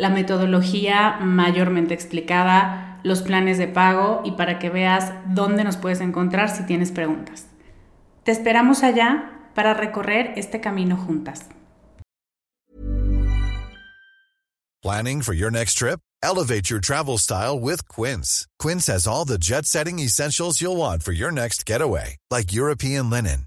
la metodología mayormente explicada, los planes de pago y para que veas dónde nos puedes encontrar si tienes preguntas. Te esperamos allá para recorrer este camino juntas. Planning for your next trip? Elevate your travel style with Quince. Quince has all the jet-setting essentials you'll want for your next getaway, like European linen,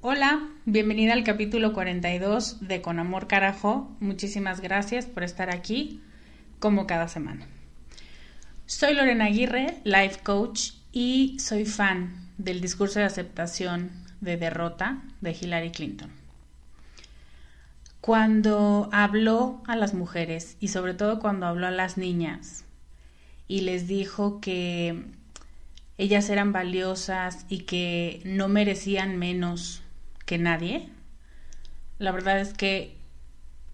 Hola, bienvenida al capítulo 42 de Con Amor Carajo. Muchísimas gracias por estar aquí como cada semana. Soy Lorena Aguirre, life coach y soy fan del discurso de aceptación de derrota de Hillary Clinton. Cuando habló a las mujeres y sobre todo cuando habló a las niñas y les dijo que ellas eran valiosas y que no merecían menos que nadie, la verdad es que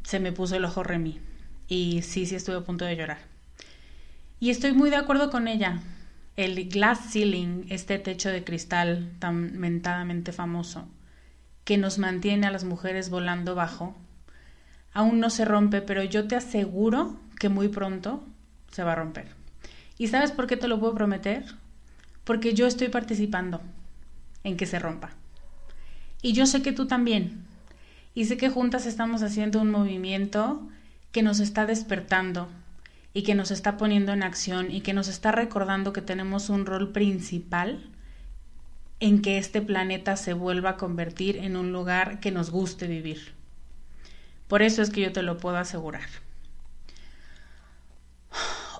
se me puso el ojo remí y sí, sí estuve a punto de llorar. Y estoy muy de acuerdo con ella. El glass ceiling, este techo de cristal tan mentadamente famoso, que nos mantiene a las mujeres volando bajo, aún no se rompe, pero yo te aseguro que muy pronto se va a romper. ¿Y sabes por qué te lo puedo prometer? Porque yo estoy participando en que se rompa. Y yo sé que tú también. Y sé que juntas estamos haciendo un movimiento que nos está despertando y que nos está poniendo en acción y que nos está recordando que tenemos un rol principal en que este planeta se vuelva a convertir en un lugar que nos guste vivir. Por eso es que yo te lo puedo asegurar.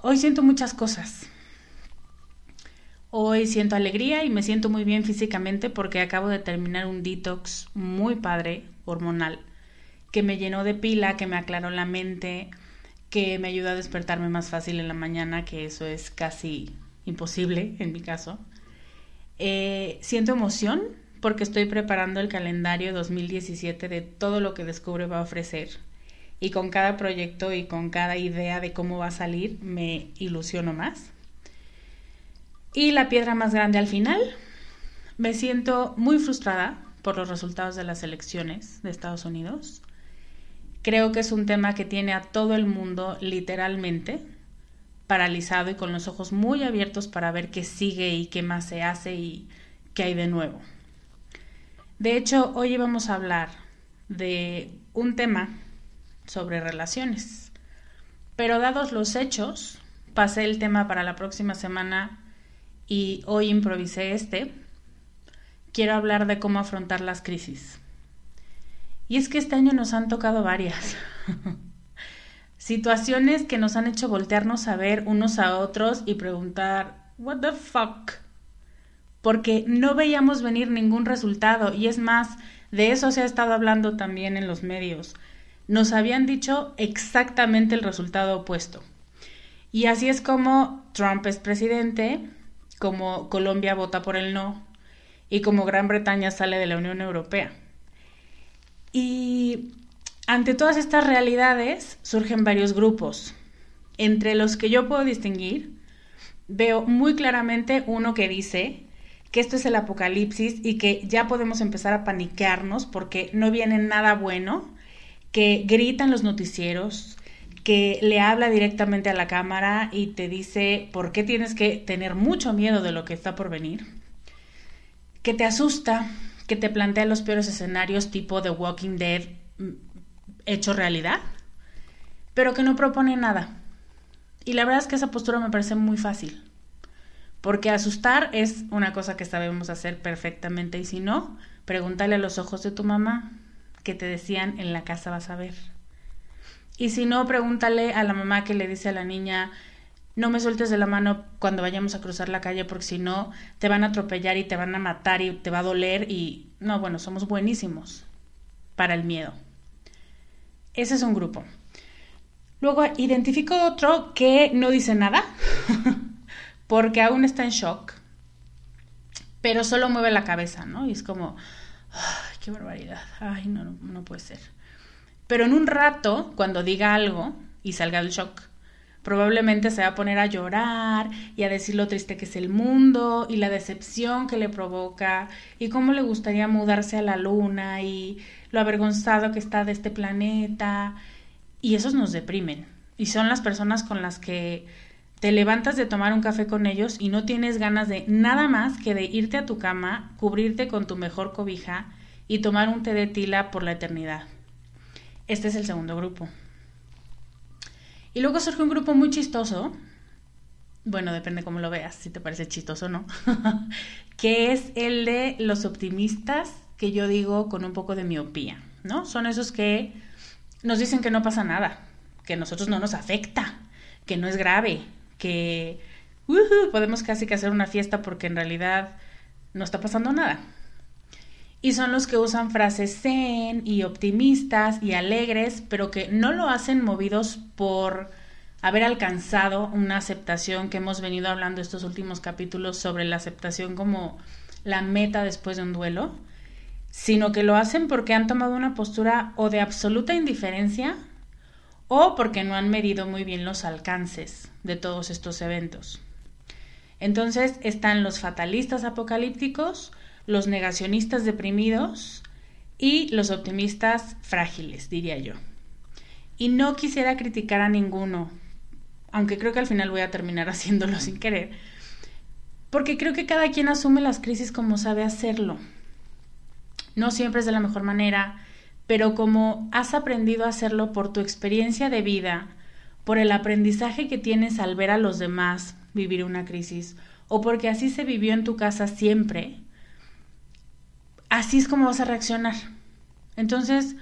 Hoy siento muchas cosas. Hoy siento alegría y me siento muy bien físicamente porque acabo de terminar un detox muy padre, hormonal, que me llenó de pila, que me aclaró la mente, que me ayudó a despertarme más fácil en la mañana, que eso es casi imposible en mi caso. Eh, siento emoción porque estoy preparando el calendario 2017 de todo lo que Descubre va a ofrecer. Y con cada proyecto y con cada idea de cómo va a salir, me ilusiono más. Y la piedra más grande al final, me siento muy frustrada por los resultados de las elecciones de Estados Unidos. Creo que es un tema que tiene a todo el mundo literalmente paralizado y con los ojos muy abiertos para ver qué sigue y qué más se hace y qué hay de nuevo. De hecho, hoy vamos a hablar de un tema sobre relaciones, Pero dados los hechos, pasé el tema para la próxima semana y hoy improvisé este, quiero hablar de cómo afrontar las crisis. Y es que este año nos han tocado varias. Situaciones que nos han hecho voltearnos a ver unos a otros y preguntar, ¿What the fuck? Porque no veíamos venir ningún resultado y es más, de eso se ha estado hablando también en los medios. Nos habían dicho exactamente el resultado opuesto. Y así es como Trump es presidente, como Colombia vota por el no y como Gran Bretaña sale de la Unión Europea. Y ante todas estas realidades surgen varios grupos. Entre los que yo puedo distinguir, veo muy claramente uno que dice que esto es el apocalipsis y que ya podemos empezar a paniquearnos porque no viene nada bueno, que gritan los noticieros, que le habla directamente a la cámara y te dice por qué tienes que tener mucho miedo de lo que está por venir, que te asusta, que te plantea los peores escenarios tipo The Walking Dead mm, hecho realidad, pero que no propone nada. Y la verdad es que esa postura me parece muy fácil, porque asustar es una cosa que sabemos hacer perfectamente y si no, pregúntale a los ojos de tu mamá que te decían en la casa vas a ver. Y si no, pregúntale a la mamá que le dice a la niña, no me sueltes de la mano cuando vayamos a cruzar la calle porque si no te van a atropellar y te van a matar y te va a doler y no, bueno, somos buenísimos para el miedo. Ese es un grupo. Luego identifico otro que no dice nada porque aún está en shock, pero solo mueve la cabeza, ¿no? Y es como, ay, qué barbaridad, ay, no, no, no puede ser. Pero en un rato, cuando diga algo y salga del shock, probablemente se va a poner a llorar y a decir lo triste que es el mundo y la decepción que le provoca y cómo le gustaría mudarse a la luna y lo avergonzado que está de este planeta. Y esos nos deprimen. Y son las personas con las que te levantas de tomar un café con ellos y no tienes ganas de nada más que de irte a tu cama, cubrirte con tu mejor cobija y tomar un té de tila por la eternidad. Este es el segundo grupo. Y luego surge un grupo muy chistoso, bueno, depende cómo lo veas, si te parece chistoso o no, que es el de los optimistas, que yo digo con un poco de miopía, ¿no? Son esos que nos dicen que no pasa nada, que a nosotros no nos afecta, que no es grave, que podemos casi que hacer una fiesta porque en realidad no está pasando nada y son los que usan frases zen y optimistas y alegres, pero que no lo hacen movidos por haber alcanzado una aceptación que hemos venido hablando estos últimos capítulos sobre la aceptación como la meta después de un duelo, sino que lo hacen porque han tomado una postura o de absoluta indiferencia o porque no han medido muy bien los alcances de todos estos eventos. Entonces están los fatalistas apocalípticos, los negacionistas deprimidos y los optimistas frágiles, diría yo. Y no quisiera criticar a ninguno, aunque creo que al final voy a terminar haciéndolo sin querer, porque creo que cada quien asume las crisis como sabe hacerlo. No siempre es de la mejor manera, pero como has aprendido a hacerlo por tu experiencia de vida, por el aprendizaje que tienes al ver a los demás vivir una crisis, o porque así se vivió en tu casa siempre, así es como vas a reaccionar. Entonces,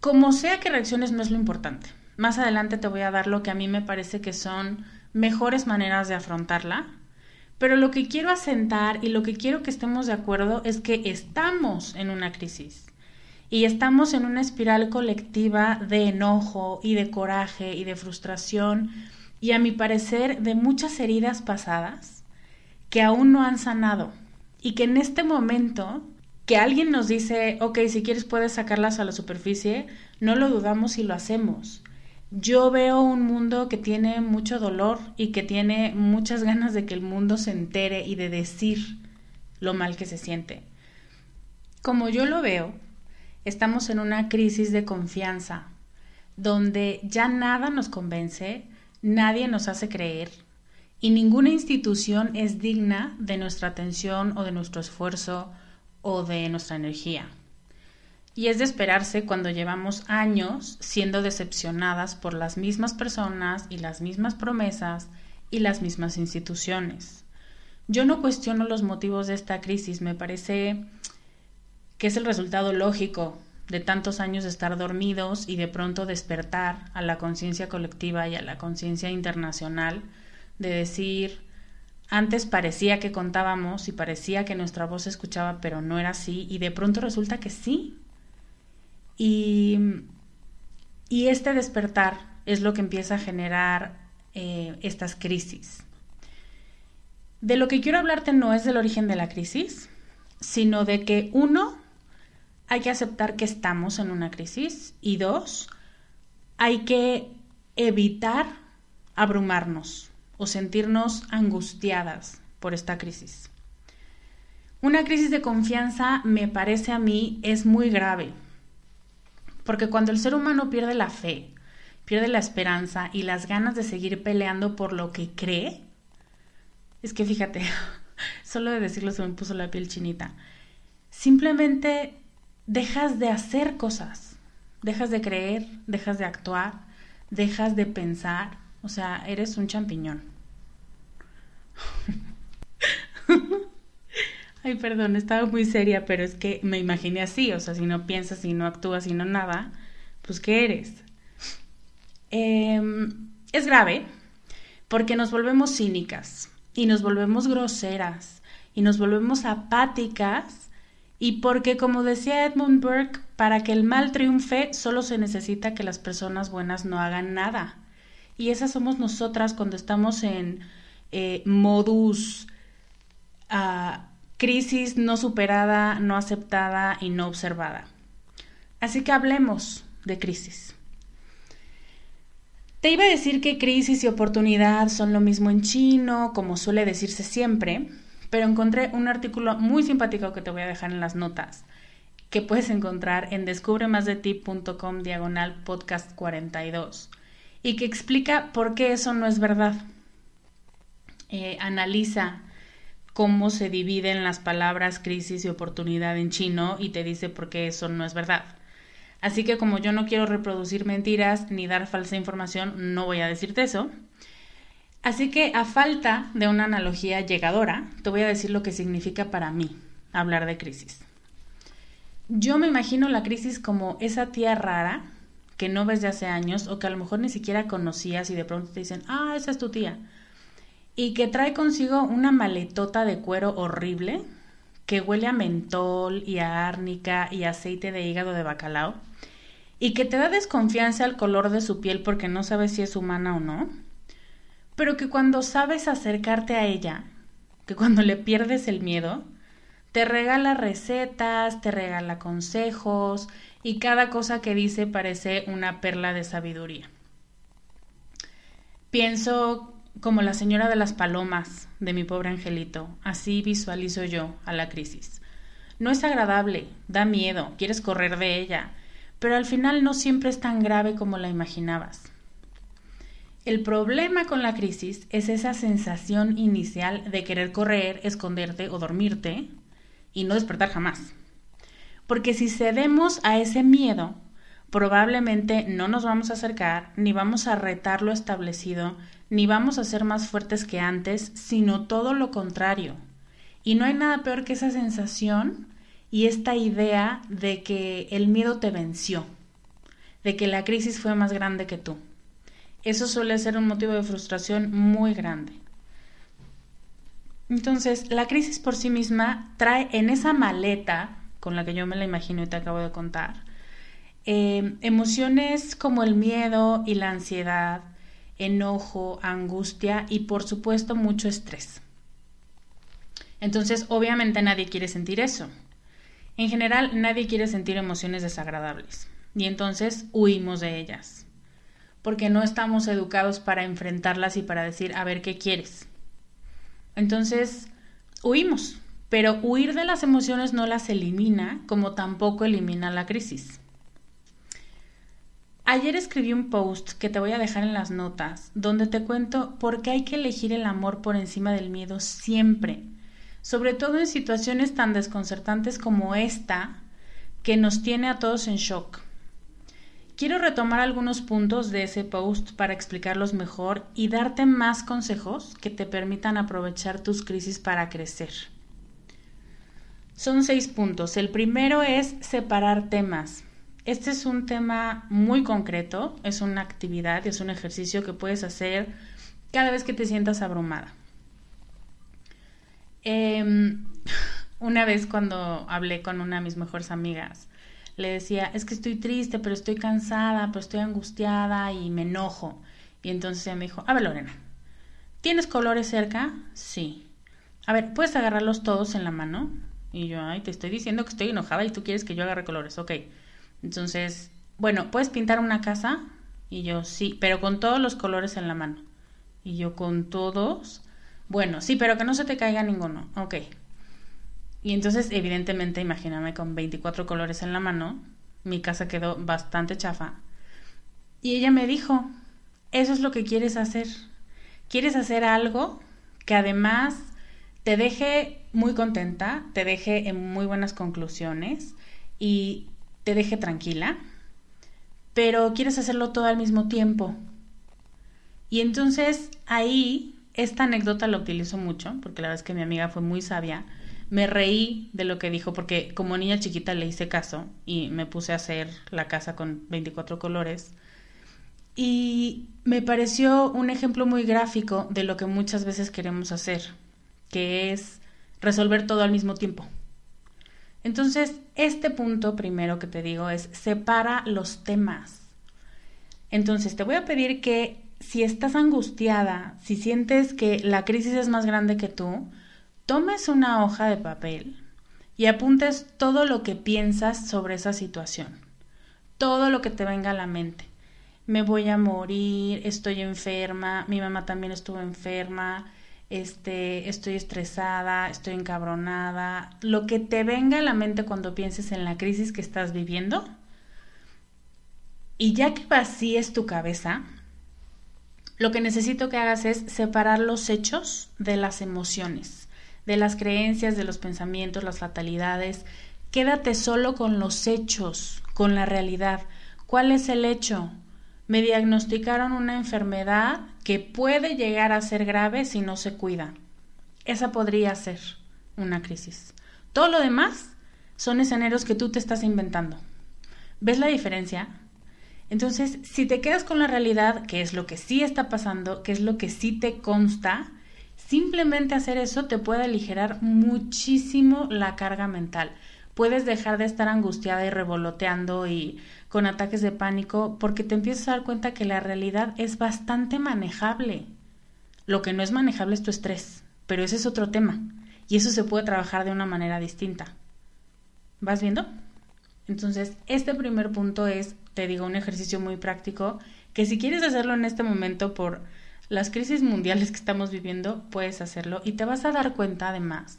como sea que reacciones no es lo importante. Más adelante te voy a dar lo que a mí me parece que son mejores maneras de afrontarla. Pero lo que quiero asentar y lo que quiero que estemos de acuerdo es que estamos en una crisis y estamos en una espiral colectiva de enojo y de coraje y de frustración y a mi parecer de muchas heridas pasadas que aún no han sanado y que en este momento que alguien nos dice, ok, si quieres puedes sacarlas a la superficie, no lo dudamos y lo hacemos. Yo veo un mundo que tiene mucho dolor y que tiene muchas ganas de que el mundo se entere y de decir lo mal que se siente. Como yo lo veo, estamos en una crisis de confianza, donde ya nada nos convence, nadie nos hace creer y ninguna institución es digna de nuestra atención o de nuestro esfuerzo o de nuestra energía. Y es de esperarse cuando llevamos años siendo decepcionadas por las mismas personas y las mismas promesas y las mismas instituciones. Yo no cuestiono los motivos de esta crisis, me parece que es el resultado lógico de tantos años de estar dormidos y de pronto despertar a la conciencia colectiva y a la conciencia internacional de decir, antes parecía que contábamos y parecía que nuestra voz se escuchaba, pero no era así, y de pronto resulta que sí, y, este despertar es lo que empieza a generar eh, estas crisis. De lo que quiero hablarte no es del origen de la crisis, sino de que uno, hay que aceptar que estamos en una crisis y dos, hay que evitar abrumarnos o sentirnos angustiadas por esta crisis. Una crisis de confianza, me parece a mí, es muy grave porque cuando el ser humano pierde la fe, pierde la esperanza y las ganas de seguir peleando por lo que cree, es que fíjate, solo de decirlo se me puso la piel chinita. Simplemente dejas de hacer cosas, dejas de creer, dejas de actuar, dejas de pensar, o sea, eres un champiñón. Ay, perdón, estaba muy seria, pero es que me imaginé así, o sea, si no piensas, si no actúas, si no nada, pues ¿qué eres? Em, es grave porque nos volvemos cínicas y nos volvemos groseras y nos volvemos apáticas y porque, como decía Edmund Burke, para que el mal triunfe solo se necesita que las personas buenas no hagan nada. Y esas somos nosotras cuando estamos en eh, modus... Uh, crisis no superada, no aceptada y no observada. Así que hablemos de crisis. Te iba a decir que crisis y oportunidad son lo mismo en chino, como suele decirse siempre, pero encontré un artículo muy simpático que te voy a dejar en las notas, que puedes encontrar en descubremasdeti.com diagonal podcast 42 y que explica por qué eso no es verdad. Eh, analiza cómo se dividen las palabras crisis y oportunidad en chino y te dice por qué eso no es verdad. Así que como yo no quiero reproducir mentiras ni dar falsa información, no voy a decirte eso. Así que a falta de una analogía llegadora, te voy a decir lo que significa para mí hablar de crisis. Yo me imagino la crisis como esa tía rara que no ves de hace años o que a lo mejor ni siquiera conocías y de pronto te dicen, ah, esa es tu tía y que trae consigo una maletota de cuero horrible que huele a mentol y a árnica y aceite de hígado de bacalao y que te da desconfianza al color de su piel porque no sabes si es humana o no, pero que cuando sabes acercarte a ella, que cuando le pierdes el miedo, te regala recetas, te regala consejos y cada cosa que dice parece una perla de sabiduría. Pienso como la señora de las palomas de mi pobre angelito, así visualizo yo a la crisis. No es agradable, da miedo, quieres correr de ella, pero al final no siempre es tan grave como la imaginabas. El problema con la crisis es esa sensación inicial de querer correr, esconderte o dormirte y no despertar jamás. Porque si cedemos a ese miedo, probablemente no nos vamos a acercar ni vamos a retar lo establecido ni vamos a ser más fuertes que antes, sino todo lo contrario. Y no hay nada peor que esa sensación y esta idea de que el miedo te venció, de que la crisis fue más grande que tú. Eso suele ser un motivo de frustración muy grande. Entonces, la crisis por sí misma trae en esa maleta, con la que yo me la imagino y te acabo de contar, eh, emociones como el miedo y la ansiedad, enojo, angustia y por supuesto mucho estrés. Entonces, obviamente nadie quiere sentir eso. En general, nadie quiere sentir emociones desagradables y entonces huimos de ellas, porque no estamos educados para enfrentarlas y para decir, a ver, ¿qué quieres? Entonces, huimos, pero huir de las emociones no las elimina, como tampoco elimina la crisis. Ayer escribí un post que te voy a dejar en las notas, donde te cuento por qué hay que elegir el amor por encima del miedo siempre, sobre todo en situaciones tan desconcertantes como esta, que nos tiene a todos en shock. Quiero retomar algunos puntos de ese post para explicarlos mejor y darte más consejos que te permitan aprovechar tus crisis para crecer. Son seis puntos. El primero es separar temas. Este es un tema muy concreto, es una actividad, es un ejercicio que puedes hacer cada vez que te sientas abrumada. Em, una vez cuando hablé con una de mis mejores amigas, le decía, es que estoy triste, pero estoy cansada, pero estoy angustiada y me enojo. Y entonces ella me dijo, a ver Lorena, ¿tienes colores cerca? Sí. A ver, ¿puedes agarrarlos todos en la mano? Y yo, ay, te estoy diciendo que estoy enojada y tú quieres que yo agarre colores. Ok. Entonces, bueno, ¿puedes pintar una casa? Y yo, sí, pero con todos los colores en la mano. Y yo, con todos. Bueno, sí, pero que no se te caiga ninguno. Ok. Y entonces, evidentemente, imagíname con 24 colores en la mano, mi casa quedó bastante chafa. Y ella me dijo, eso es lo que quieres hacer. Quieres hacer algo que además te deje muy contenta, te deje en muy buenas conclusiones y te deje tranquila, pero quieres hacerlo todo al mismo tiempo. Y entonces ahí esta anécdota la utilizo mucho, porque la verdad es que mi amiga fue muy sabia. Me reí de lo que dijo, porque como niña chiquita le hice caso y me puse a hacer la casa con 24 colores. Y me pareció un ejemplo muy gráfico de lo que muchas veces queremos hacer, que es resolver todo al mismo tiempo. Entonces, este punto primero que te digo es separa los temas. Entonces, te voy a pedir que si estás angustiada, si sientes que la crisis es más grande que tú, tomes una hoja de papel y apuntes todo lo que piensas sobre esa situación, todo lo que te venga a la mente. Me voy a morir, estoy enferma, mi mamá también estuvo enferma, este, estoy estresada, estoy encabronada, lo que te venga a la mente cuando pienses en la crisis que estás viviendo. Y ya que vacíes tu cabeza, lo que necesito que hagas es separar los hechos de las emociones, de las creencias, de los pensamientos, las fatalidades. Quédate solo con los hechos, con la realidad. ¿Cuál es el hecho? Me diagnosticaron una enfermedad que puede llegar a ser grave si no se cuida. Esa podría ser una crisis. Todo lo demás son escenarios que tú te estás inventando. ¿Ves la diferencia? Entonces, si te quedas con la realidad, que es lo que sí está pasando, que es lo que sí te consta, simplemente hacer eso te puede aligerar muchísimo la carga mental. Puedes dejar de estar angustiada y revoloteando y con ataques de pánico porque te empiezas a dar cuenta que la realidad es bastante manejable. Lo que no es manejable es tu estrés, pero ese es otro tema y eso se puede trabajar de una manera distinta. ¿Vas viendo? Entonces, este primer punto es, te digo, un ejercicio muy práctico que si quieres hacerlo en este momento por las crisis mundiales que estamos viviendo, puedes hacerlo y te vas a dar cuenta además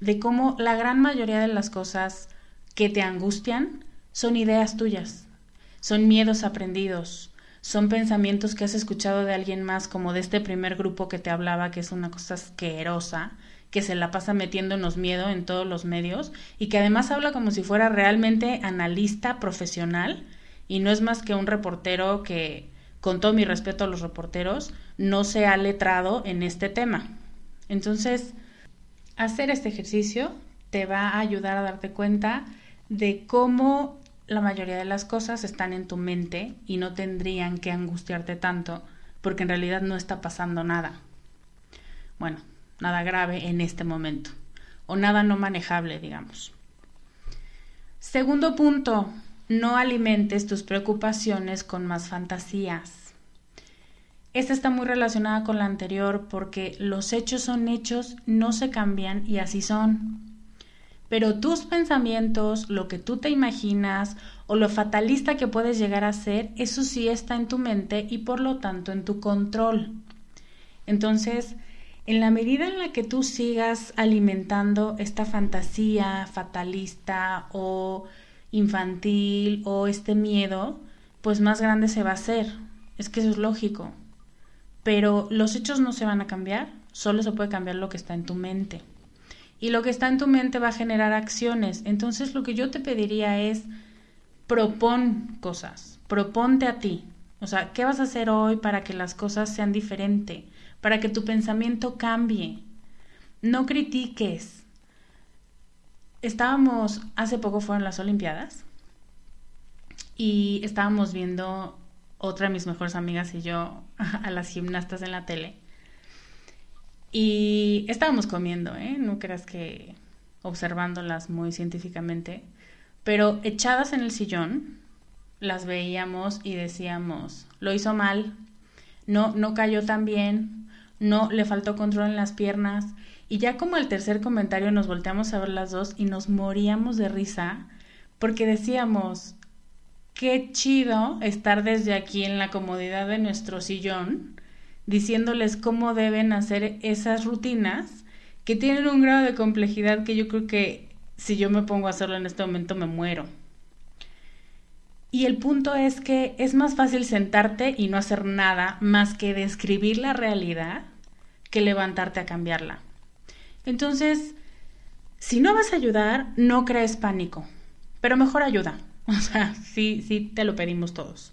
de cómo la gran mayoría de las cosas que te angustian son ideas tuyas son miedos aprendidos, son pensamientos que has escuchado de alguien más, como de este primer grupo que te hablaba, que es una cosa asquerosa, que se la pasa metiéndonos miedo en todos los medios y que además habla como si fuera realmente analista profesional y no es más que un reportero que, con todo mi respeto a los reporteros, no se ha letrado en este tema. Entonces, hacer este ejercicio te va a ayudar a darte cuenta de cómo la mayoría de las cosas están en tu mente y no tendrían que angustiarte tanto porque en realidad no está pasando nada. Bueno, nada grave en este momento o nada no manejable, digamos. Segundo punto, no alimentes tus preocupaciones con más fantasías. Esta está muy relacionada con la anterior porque los hechos son hechos, no se cambian y así son. Pero tus pensamientos, lo que tú te imaginas o lo fatalista que puedes llegar a ser, eso sí está en tu mente y por lo tanto en tu control. Entonces, en la medida en la que tú sigas alimentando esta fantasía fatalista o infantil o este miedo, pues más grande se va a hacer. Es que eso es lógico. Pero los hechos no se van a cambiar, solo se puede cambiar lo que está en tu mente. Y lo que está en tu mente va a generar acciones. Entonces lo que yo te pediría es propon cosas, proponte a ti. O sea, ¿qué vas a hacer hoy para que las cosas sean diferentes? Para que tu pensamiento cambie. No critiques. Estábamos, hace poco fueron las Olimpiadas y estábamos viendo otra de mis mejores amigas y yo a las gimnastas en la tele. Y estábamos comiendo, ¿eh? No creas que observándolas muy científicamente, pero echadas en el sillón, las veíamos y decíamos, lo hizo mal, no, no cayó tan bien, no, le faltó control en las piernas. Y ya como el tercer comentario nos volteamos a ver las dos y nos moríamos de risa porque decíamos, qué chido estar desde aquí en la comodidad de nuestro sillón diciéndoles cómo deben hacer esas rutinas que tienen un grado de complejidad que yo creo que si yo me pongo a hacerlo en este momento me muero. Y el punto es que es más fácil sentarte y no hacer nada más que describir la realidad que levantarte a cambiarla. Entonces, si no vas a ayudar, no crees pánico, pero mejor ayuda. O sea, sí, sí, te lo pedimos todos.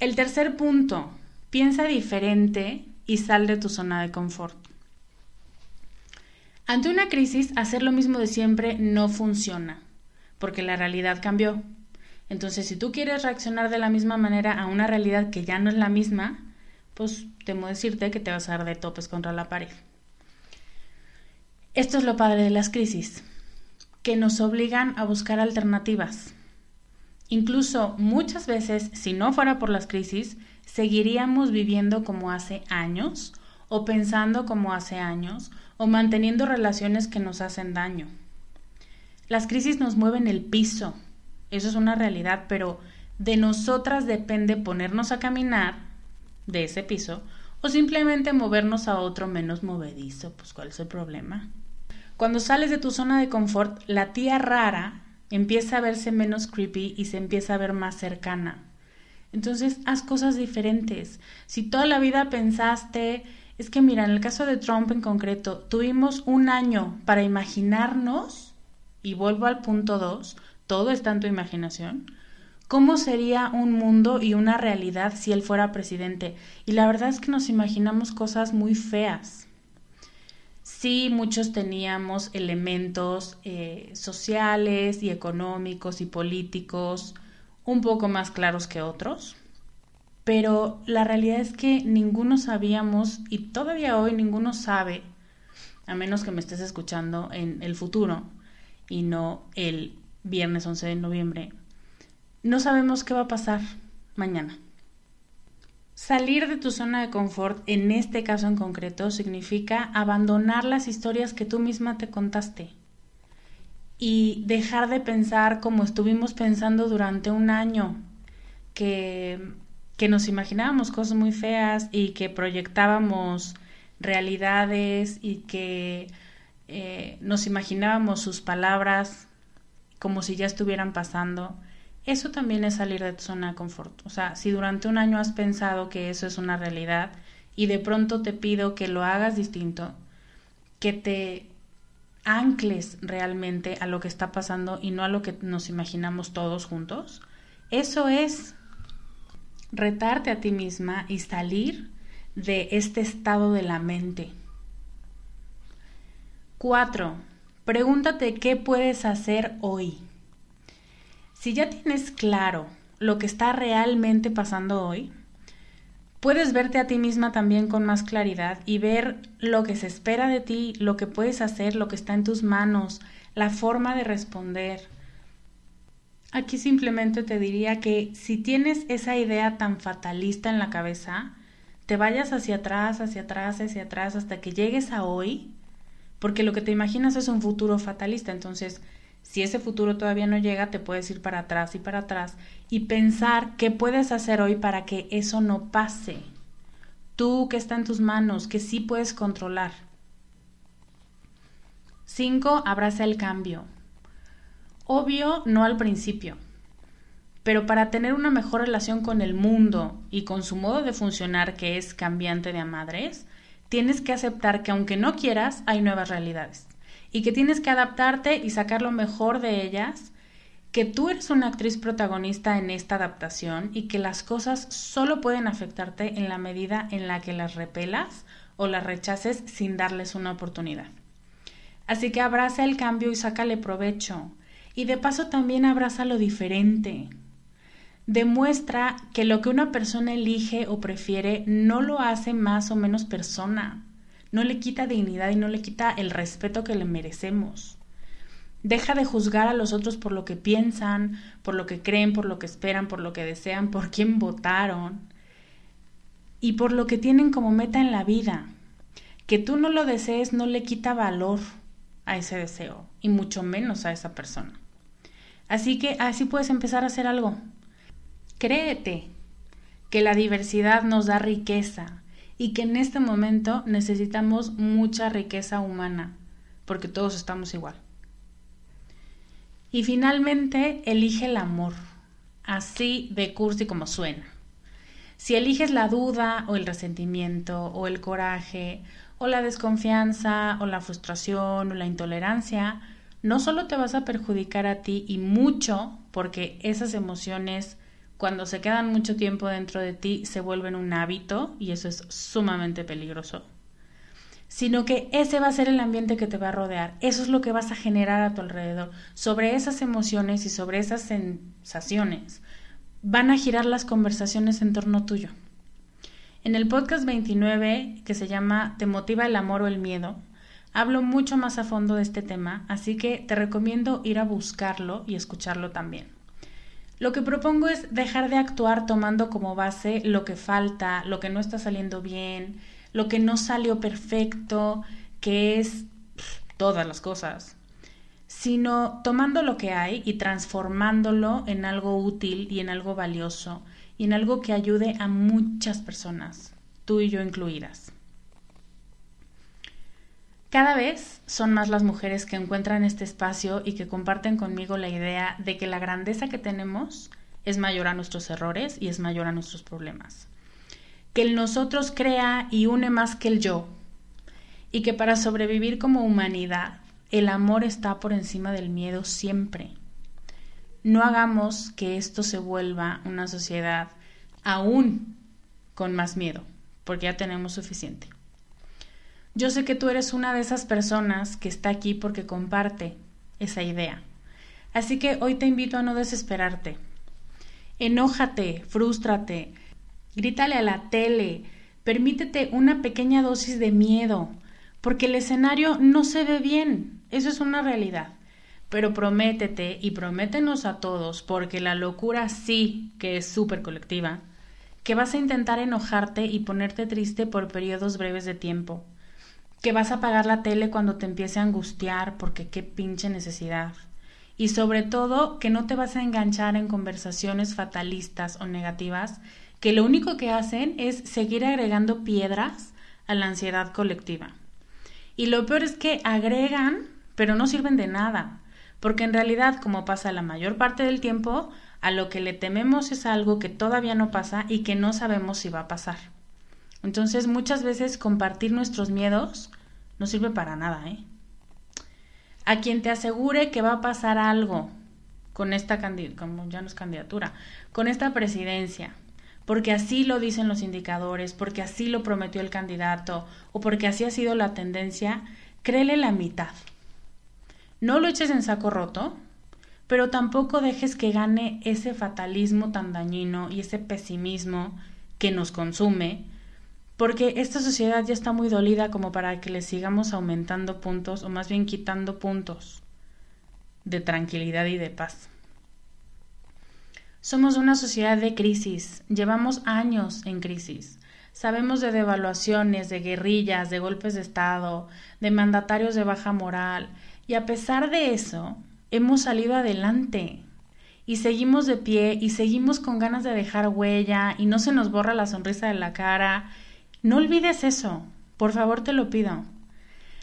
El tercer punto, piensa diferente y sal de tu zona de confort. Ante una crisis, hacer lo mismo de siempre no funciona, porque la realidad cambió. Entonces, si tú quieres reaccionar de la misma manera a una realidad que ya no es la misma, pues temo decirte que te vas a dar de topes contra la pared. Esto es lo padre de las crisis, que nos obligan a buscar alternativas. Incluso muchas veces, si no fuera por las crisis, seguiríamos viviendo como hace años, o pensando como hace años, o manteniendo relaciones que nos hacen daño. Las crisis nos mueven el piso, eso es una realidad, pero de nosotras depende ponernos a caminar de ese piso o simplemente movernos a otro menos movedizo. Pues ¿cuál es el problema? Cuando sales de tu zona de confort, la tía rara empieza a verse menos creepy y se empieza a ver más cercana. Entonces, haz cosas diferentes. Si toda la vida pensaste, es que mira, en el caso de Trump en concreto, tuvimos un año para imaginarnos, y vuelvo al punto 2, todo está en tu imaginación. ¿Cómo sería un mundo y una realidad si él fuera presidente? Y la verdad es que nos imaginamos cosas muy feas. Sí, muchos teníamos elementos eh, sociales y económicos y políticos un poco más claros que otros, pero la realidad es que ninguno sabíamos y todavía hoy ninguno sabe, a menos que me estés escuchando en el futuro y no el viernes 11 de noviembre, no sabemos qué va a pasar mañana. Salir de tu zona de confort, en este caso en concreto, significa abandonar las historias que tú misma te contaste y dejar de pensar como estuvimos pensando durante un año, que, que nos imaginábamos cosas muy feas y que proyectábamos realidades y que eh, nos imaginábamos sus palabras como si ya estuvieran pasando, eso también es salir de tu zona de confort. O sea, si durante un año has pensado que eso es una realidad y de pronto te pido que lo hagas distinto, que te ancles realmente a lo que está pasando y no a lo que nos imaginamos todos juntos, eso es retarte a ti misma y salir de este estado de la mente. Cuatro, Pregúntate qué puedes hacer hoy. Si ya tienes claro lo que está realmente pasando hoy, puedes verte a ti misma también con más claridad y ver lo que se espera de ti, lo que puedes hacer, lo que está en tus manos, la forma de responder. Aquí simplemente te diría que si tienes esa idea tan fatalista en la cabeza, te vayas hacia atrás, hacia atrás, hacia atrás, hasta que llegues a hoy, porque lo que te imaginas es un futuro fatalista. Entonces, si ese futuro todavía no llega, te puedes ir para atrás y para atrás y pensar qué puedes hacer hoy para que eso no pase. Tú que está en tus manos, que sí puedes controlar. Cinco, Abraza el cambio. Obvio, no al principio pero para tener una mejor relación con el mundo y con su modo de funcionar que es cambiante de a tienes que aceptar que aunque no quieras, hay nuevas realidades y que tienes que adaptarte y sacar lo mejor de ellas, que tú eres una actriz protagonista en esta adaptación y que las cosas solo pueden afectarte en la medida en la que las repelas o las rechaces sin darles una oportunidad. Así que abraza el cambio y sácale provecho. Y de paso también abraza lo diferente demuestra que lo que una persona elige o prefiere no lo hace más o menos persona, no le quita dignidad y no le quita el respeto que le merecemos. Deja de juzgar a los otros por lo que piensan, por lo que creen, por lo que esperan, por lo que desean, por quién votaron y por lo que tienen como meta en la vida. Que tú no lo desees no le quita valor a ese deseo y mucho menos a esa persona. Así que así puedes empezar a hacer algo. Créete que la diversidad nos da riqueza y que en este momento necesitamos mucha riqueza humana, porque todos estamos igual. Y finalmente, elige el amor, así de cursi como suena. Si eliges la duda o el resentimiento o el coraje o la desconfianza o la frustración o la intolerancia, no solo te vas a perjudicar a ti y mucho porque esas emociones cuando se quedan mucho tiempo dentro de ti se vuelven un hábito y eso es sumamente peligroso. Sino que ese va a ser el ambiente que te va a rodear, eso es lo que vas a generar a tu alrededor. Sobre esas emociones y sobre esas sensaciones van a girar las conversaciones en torno tuyo. En el podcast 29, que se llama ¿Te motiva el amor o el miedo? Hablo mucho más a fondo de este tema, así que te recomiendo ir a buscarlo y escucharlo también. Lo que propongo es dejar de actuar tomando como base lo que falta, lo que no está saliendo bien, lo que no salió perfecto, que es todas las cosas, sino tomando lo que hay y transformándolo en algo útil y en algo valioso y en algo que ayude a muchas personas, tú y yo incluidas. Cada vez son más las mujeres que encuentran este espacio y que comparten conmigo la idea de que la grandeza que tenemos es mayor a nuestros errores y es mayor a nuestros problemas. Que el nosotros crea y une más que el yo. Y que para sobrevivir como humanidad, el amor está por encima del miedo siempre. No hagamos que esto se vuelva una sociedad aún con más miedo, porque ya tenemos suficiente. Yo sé que tú eres una de esas personas que está aquí porque comparte esa idea. Así que hoy te invito a no desesperarte. Enójate, frústrate, grítale a la tele, permítete una pequeña dosis de miedo, porque el escenario no se ve bien, eso es una realidad. Pero prométete y prométenos a todos, porque la locura sí que es súper colectiva, que vas a intentar enojarte y ponerte triste por periodos breves de tiempo que vas a apagar la tele cuando te empiece a angustiar porque qué pinche necesidad. Y sobre todo que no te vas a enganchar en conversaciones fatalistas o negativas que lo único que hacen es seguir agregando piedras a la ansiedad colectiva. Y lo peor es que agregan, pero no sirven de nada, porque en realidad, como pasa la mayor parte del tiempo, a lo que le tememos es algo que todavía no pasa y que no sabemos si va a pasar. Entonces, muchas veces compartir nuestros miedos no sirve para nada, ¿eh? A quien te asegure que va a pasar algo con esta como ya no es candidatura, con esta presidencia, porque así lo dicen los indicadores, porque así lo prometió el candidato o porque así ha sido la tendencia, créele la mitad. No lo eches en saco roto, pero tampoco dejes que gane ese fatalismo tan dañino y ese pesimismo que nos consume, porque esta sociedad ya está muy dolida como para que le sigamos aumentando puntos o más bien quitando puntos de tranquilidad y de paz. Somos una sociedad de crisis, llevamos años en crisis. Sabemos de devaluaciones, de guerrillas, de golpes de Estado, de mandatarios de baja moral, y a pesar de eso, hemos salido adelante. Y seguimos de pie y seguimos con ganas de dejar huella y no se nos borra la sonrisa de la cara. No olvides eso, por favor te lo pido.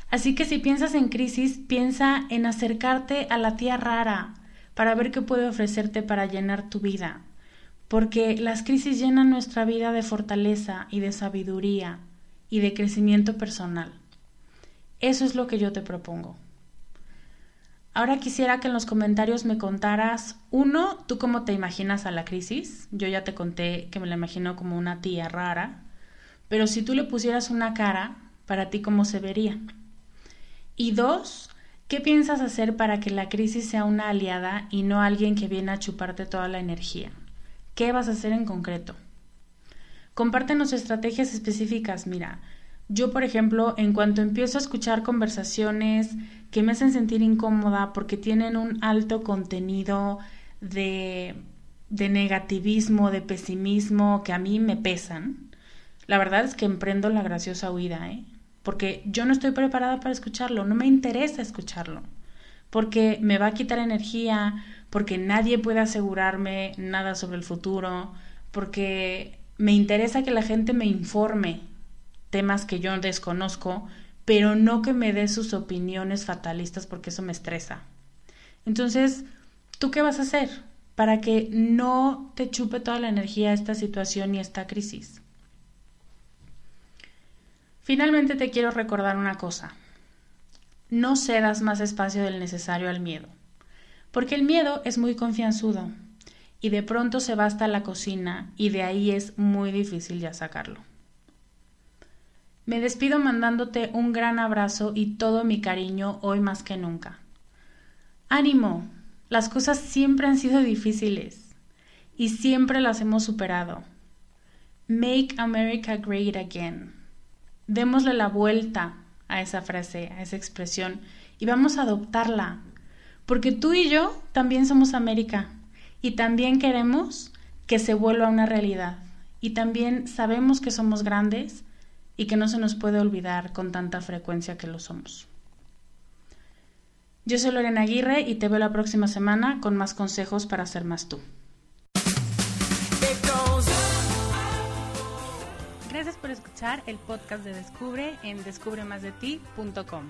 Así que si piensas en crisis, piensa en acercarte a la tía rara para ver qué puede ofrecerte para llenar tu vida. Porque las crisis llenan nuestra vida de fortaleza y de sabiduría y de crecimiento personal. Eso es lo que yo te propongo. Ahora quisiera que en los comentarios me contaras, uno, tú cómo te imaginas a la crisis. Yo ya te conté que me la imagino como una tía rara, pero si tú le pusieras una cara, para ti cómo se vería. Y dos, ¿qué piensas hacer para que la crisis sea una aliada y no alguien que viene a chuparte toda la energía? ¿Qué vas a hacer en concreto? Compártenos estrategias específicas. Mira, yo, por ejemplo, en cuanto empiezo a escuchar conversaciones que me hacen sentir incómoda porque tienen un alto contenido de, de negativismo, de pesimismo, que a mí me pesan, la verdad es que emprendo la graciosa huida, ¿eh? Porque yo no estoy preparada para escucharlo, no me interesa escucharlo, porque me va a quitar energía, porque nadie puede asegurarme nada sobre el futuro, porque me interesa que la gente me informe temas que yo desconozco pero no que me dé sus opiniones fatalistas porque eso me estresa. Entonces, ¿tú qué vas a hacer para que no te chupe toda la energía esta situación y esta crisis? Finalmente te quiero recordar una cosa. No cedas más espacio del necesario al miedo, porque el miedo es muy confianzudo y de pronto se va hasta la cocina y de ahí es muy difícil ya sacarlo. Me despido mandándote un gran abrazo y todo mi cariño hoy más que nunca. Ánimo, las cosas siempre han sido difíciles y siempre las hemos superado. Make America Great Again. Démosle la vuelta a esa frase, a esa expresión y vamos a adoptarla, porque tú y yo también somos América y también queremos que se vuelva una realidad y también sabemos que somos grandes y que no se nos puede olvidar con tanta frecuencia que lo somos. Yo soy Lorena Aguirre y te veo la próxima semana con más consejos para ser más tú. Gracias por escuchar el podcast de Descubre en descubremasdeti.com.